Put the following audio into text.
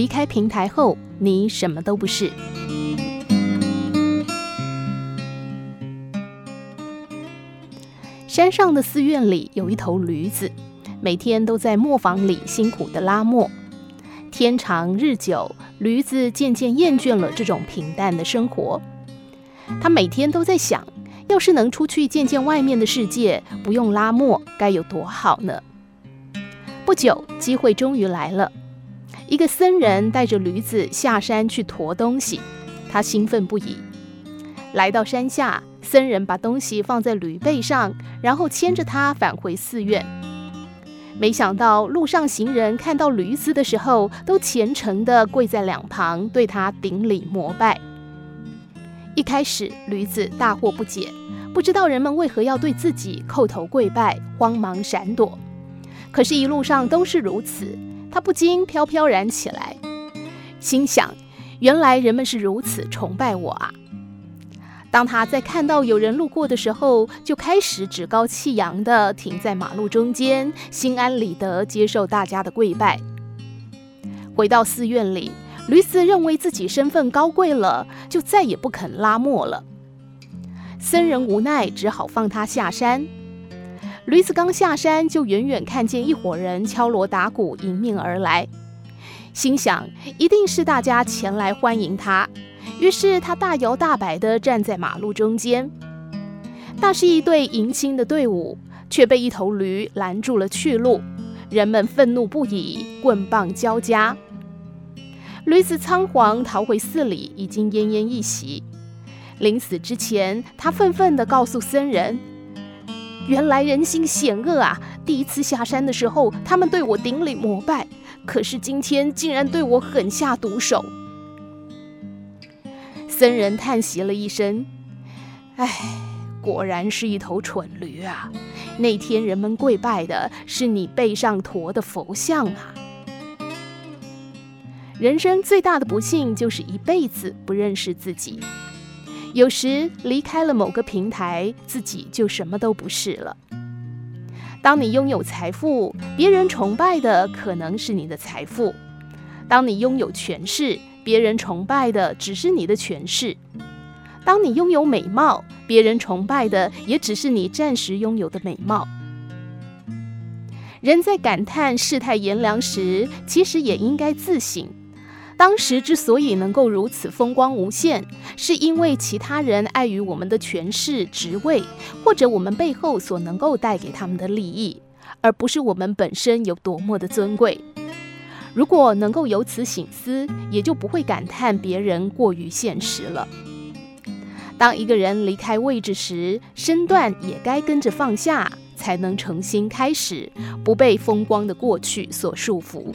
离开平台后，你什么都不是。山上的寺院里有一头驴子，每天都在磨坊里辛苦的拉磨。天长日久，驴子渐渐厌倦了这种平淡的生活。他每天都在想，要是能出去见见外面的世界，不用拉磨，该有多好呢？不久，机会终于来了。一个僧人带着驴子下山去驮东西，他兴奋不已。来到山下，僧人把东西放在驴背上，然后牵着他返回寺院。没想到路上行人看到驴子的时候，都虔诚地跪在两旁，对他顶礼膜拜。一开始，驴子大惑不解，不知道人们为何要对自己叩头跪拜，慌忙闪躲。可是，一路上都是如此，他不禁飘飘然起来，心想：原来人们是如此崇拜我啊！当他在看到有人路过的时候，就开始趾高气扬地停在马路中间，心安理得接受大家的跪拜。回到寺院里，驴子认为自己身份高贵了，就再也不肯拉磨了。僧人无奈，只好放他下山。驴子刚下山，就远远看见一伙人敲锣打鼓迎面而来，心想一定是大家前来欢迎他。于是他大摇大摆地站在马路中间，那是一队迎亲的队伍，却被一头驴拦住了去路。人们愤怒不已，棍棒交加。驴子仓皇逃回寺里，已经奄奄一息。临死之前，他愤愤地告诉僧人：“原来人心险恶啊！第一次下山的时候，他们对我顶礼膜拜，可是今天竟然对我狠下毒手。”僧人叹息了一声：“唉，果然是一头蠢驴啊！那天人们跪拜的是你背上驮的佛像啊！人生最大的不幸就是一辈子不认识自己。有时离开了某个平台，自己就什么都不是了。当你拥有财富，别人崇拜的可能是你的财富；当你拥有权势，别人崇拜的只是你的权势，当你拥有美貌，别人崇拜的也只是你暂时拥有的美貌。人在感叹世态炎凉时，其实也应该自省：当时之所以能够如此风光无限，是因为其他人碍于我们的权势、职位，或者我们背后所能够带给他们的利益，而不是我们本身有多么的尊贵。如果能够由此省思，也就不会感叹别人过于现实了。当一个人离开位置时，身段也该跟着放下，才能重新开始，不被风光的过去所束缚。